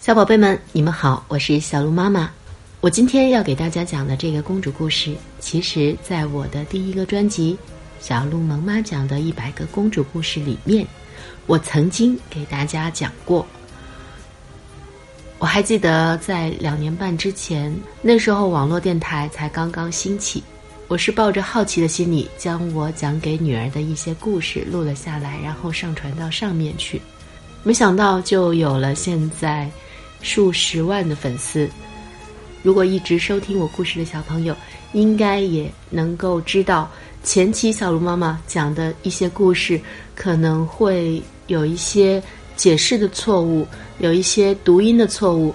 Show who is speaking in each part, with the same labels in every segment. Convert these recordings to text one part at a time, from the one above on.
Speaker 1: 小宝贝们，你们好，我是小鹿妈妈。我今天要给大家讲的这个公主故事，其实在我的第一个专辑《小鹿萌妈讲的一百个公主故事》里面，我曾经给大家讲过。我还记得在两年半之前，那时候网络电台才刚刚兴起，我是抱着好奇的心理，将我讲给女儿的一些故事录了下来，然后上传到上面去。没想到就有了现在。数十万的粉丝，如果一直收听我故事的小朋友，应该也能够知道，前期小鹿妈妈讲的一些故事可能会有一些解释的错误，有一些读音的错误，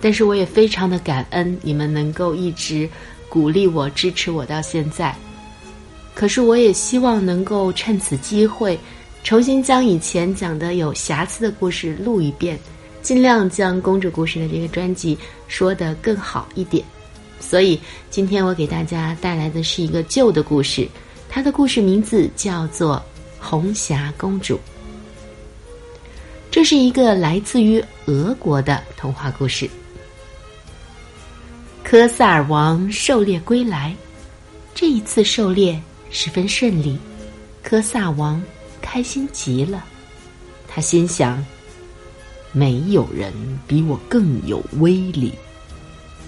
Speaker 1: 但是我也非常的感恩你们能够一直鼓励我、支持我到现在。可是我也希望能够趁此机会，重新将以前讲的有瑕疵的故事录一遍。尽量将公主故事的这个专辑说得更好一点，所以今天我给大家带来的是一个旧的故事，它的故事名字叫做《红霞公主》。这是一个来自于俄国的童话故事。科萨尔王狩猎归来，这一次狩猎十分顺利，科萨王开心极了，他心想。没有人比我更有威力，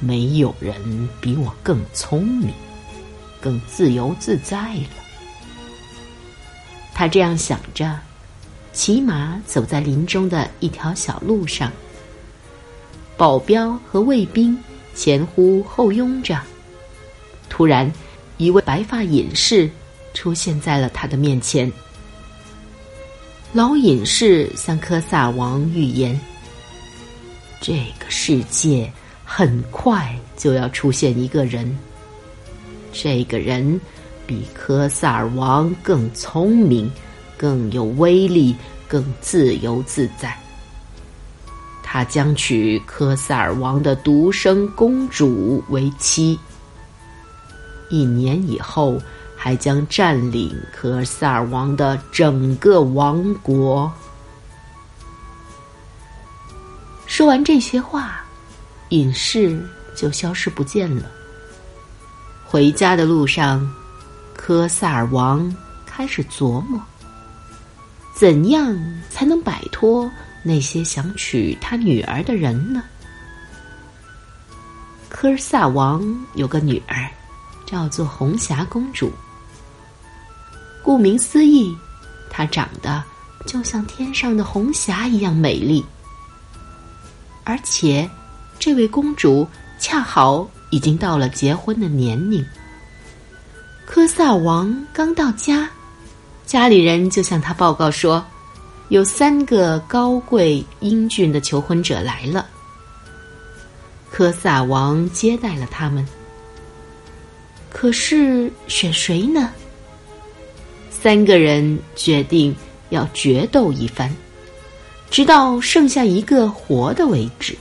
Speaker 1: 没有人比我更聪明，更自由自在了。他这样想着，骑马走在林中的一条小路上。保镖和卫兵前呼后拥着。突然，一位白发隐士出现在了他的面前。老隐士向科萨王预言：这个世界很快就要出现一个人，这个人比科萨尔王更聪明、更有威力、更自由自在。他将娶科萨尔王的独生公主为妻。一年以后。还将占领科尔萨尔王的整个王国。说完这些话，隐士就消失不见了。回家的路上，科萨尔王开始琢磨：怎样才能摆脱那些想娶他女儿的人呢？科尔萨王有个女儿，叫做红霞公主。顾名思义，她长得就像天上的红霞一样美丽。而且，这位公主恰好已经到了结婚的年龄。科萨王刚到家，家里人就向他报告说，有三个高贵英俊的求婚者来了。科萨王接待了他们，可是选谁呢？三个人决定要决斗一番，直到剩下一个活的为止。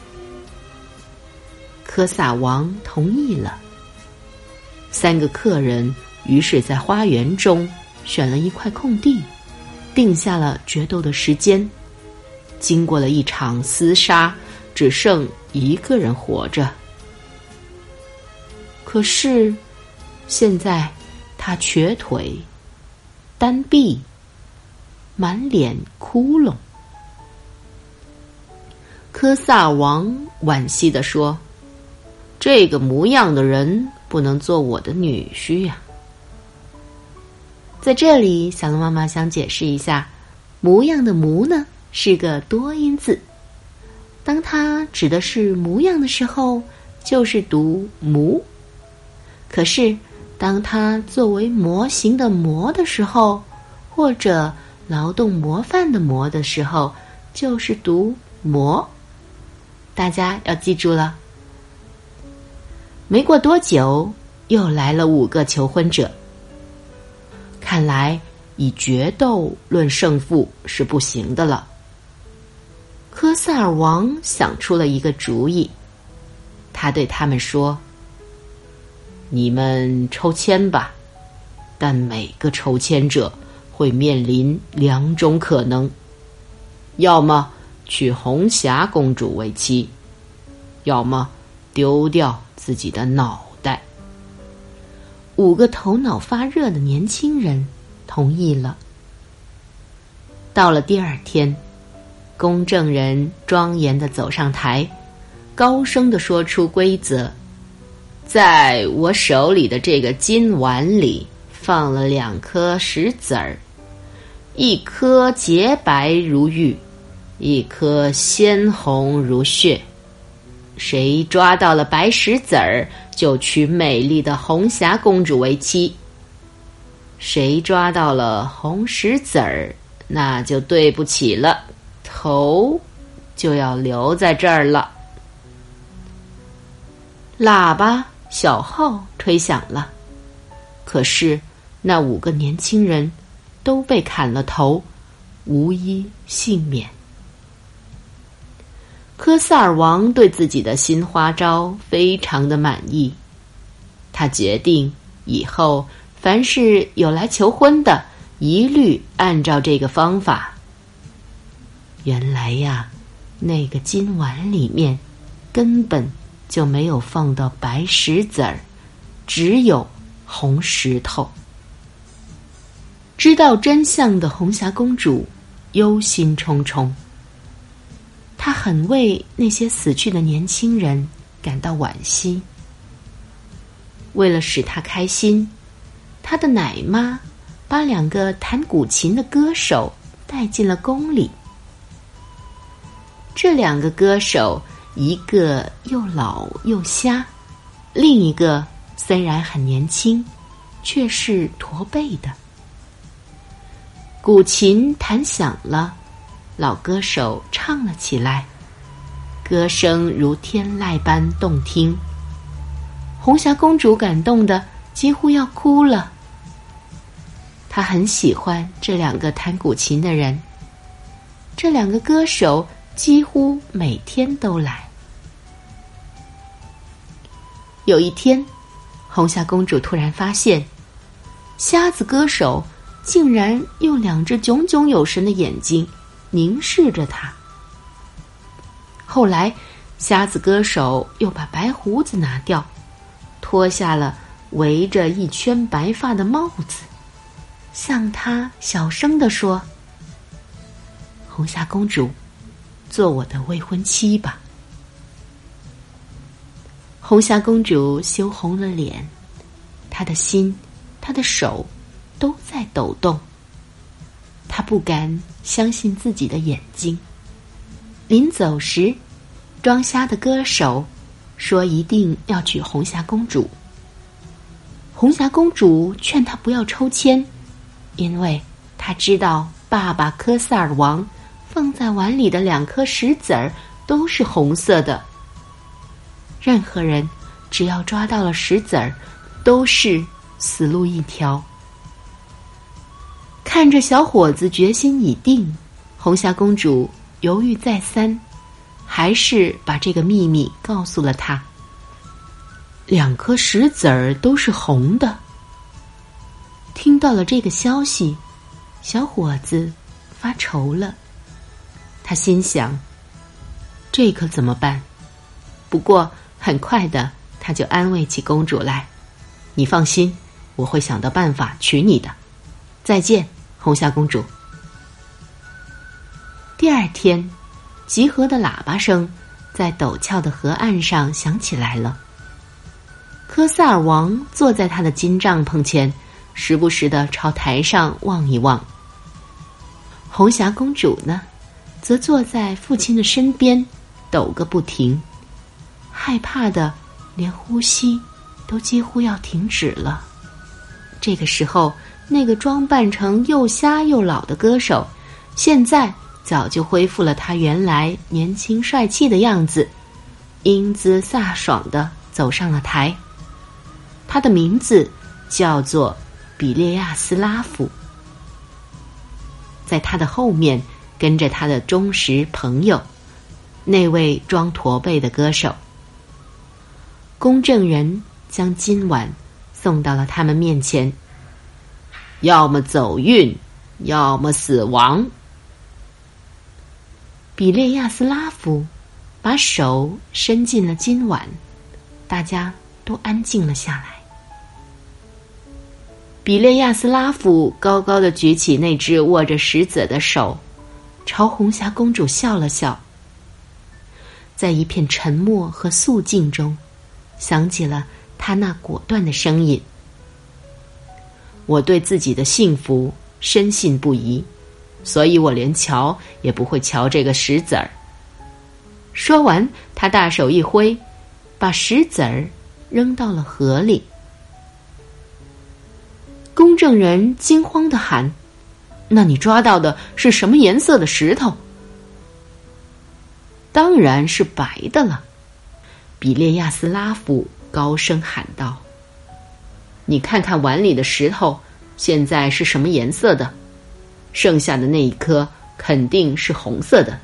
Speaker 1: 科萨王同意了。三个客人于是在花园中选了一块空地，定下了决斗的时间。经过了一场厮杀，只剩一个人活着。可是，现在他瘸腿。单臂，满脸窟窿。科萨王惋惜地说：“这个模样的人不能做我的女婿呀。”在这里，小龙妈妈想解释一下，“模样”的“模”呢是个多音字，当它指的是模样的时候，就是读“模”。可是。当它作为模型的“模”的时候，或者劳动模范的“模”的时候，就是读“模”。大家要记住了。没过多久，又来了五个求婚者。看来以决斗论胜负是不行的了。科萨尔王想出了一个主意，他对他们说。你们抽签吧，但每个抽签者会面临两种可能：要么娶红霞公主为妻，要么丢掉自己的脑袋。五个头脑发热的年轻人同意了。到了第二天，公证人庄严的走上台，高声的说出规则：在我手里的这个金碗里放了两颗石子儿，一颗洁白如玉，一颗鲜红如血。谁抓到了白石子儿，就娶美丽的红霞公主为妻；谁抓到了红石子儿，那就对不起了，头就要留在这儿了。喇叭、小号吹响了，可是那五个年轻人都被砍了头，无一幸免。科萨尔王对自己的新花招非常的满意，他决定以后凡是有来求婚的。一律按照这个方法。原来呀，那个金碗里面根本就没有放到白石子儿，只有红石头。知道真相的红霞公主忧心忡忡，她很为那些死去的年轻人感到惋惜。为了使她开心，她的奶妈。把两个弹古琴的歌手带进了宫里。这两个歌手，一个又老又瞎，另一个虽然很年轻，却是驼背的。古琴弹响了，老歌手唱了起来，歌声如天籁般动听。红霞公主感动的几乎要哭了。他很喜欢这两个弹古琴的人，这两个歌手几乎每天都来。有一天，红霞公主突然发现，瞎子歌手竟然用两只炯炯有神的眼睛凝视着她。后来，瞎子歌手又把白胡子拿掉，脱下了围着一圈白发的帽子。向他小声的说：“红霞公主，做我的未婚妻吧。”红霞公主羞红了脸，她的心、她的手都在抖动。她不敢相信自己的眼睛。临走时，装瞎的歌手说：“一定要娶红霞公主。”红霞公主劝他不要抽签。因为他知道，爸爸科萨尔王放在碗里的两颗石子儿都是红色的。任何人只要抓到了石子儿，都是死路一条。看着小伙子决心已定，红霞公主犹豫再三，还是把这个秘密告诉了他。两颗石子儿都是红的。听到了这个消息，小伙子发愁了。他心想：“这可怎么办？”不过很快的，他就安慰起公主来：“你放心，我会想到办法娶你的。”再见，红霞公主。第二天，集合的喇叭声在陡峭的河岸上响起来了。科萨尔王坐在他的金帐篷前。时不时的朝台上望一望。红霞公主呢，则坐在父亲的身边，抖个不停，害怕的连呼吸都几乎要停止了。这个时候，那个装扮成又瞎又老的歌手，现在早就恢复了他原来年轻帅气的样子，英姿飒爽的走上了台。他的名字叫做。比列亚斯拉夫，在他的后面跟着他的忠实朋友，那位装驼背的歌手。公证人将金碗送到了他们面前，要么走运，要么死亡。比列亚斯拉夫把手伸进了金碗，大家都安静了下来。比列亚斯拉夫高高的举起那只握着石子的手，朝红霞公主笑了笑。在一片沉默和肃静中，响起了他那果断的声音：“我对自己的幸福深信不疑，所以我连瞧也不会瞧这个石子儿。”说完，他大手一挥，把石子儿扔到了河里。公证人惊慌的喊：“那你抓到的是什么颜色的石头？”“当然是白的了。”比列亚斯拉夫高声喊道。“你看看碗里的石头，现在是什么颜色的？剩下的那一颗肯定是红色的，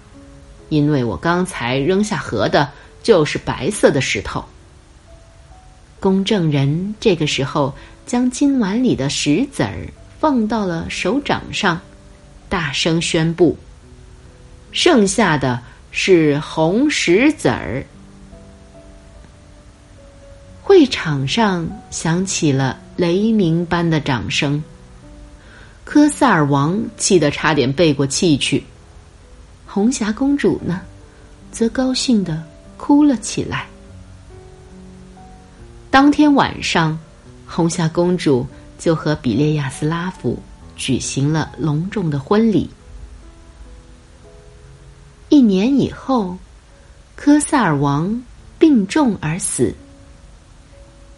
Speaker 1: 因为我刚才扔下河的就是白色的石头。”公证人这个时候。将金碗里的石子儿放到了手掌上，大声宣布：“剩下的是红石子儿。”会场上响起了雷鸣般的掌声。科萨尔王气得差点背过气去，红霞公主呢，则高兴的哭了起来。当天晚上。红霞公主就和比列亚斯拉夫举行了隆重的婚礼。一年以后，科萨尔王病重而死。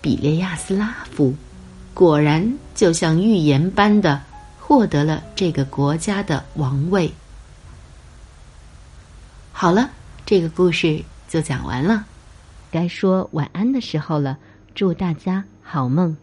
Speaker 1: 比列亚斯拉夫果然就像预言般的获得了这个国家的王位。好了，这个故事就讲完了，该说晚安的时候了。祝大家。好梦。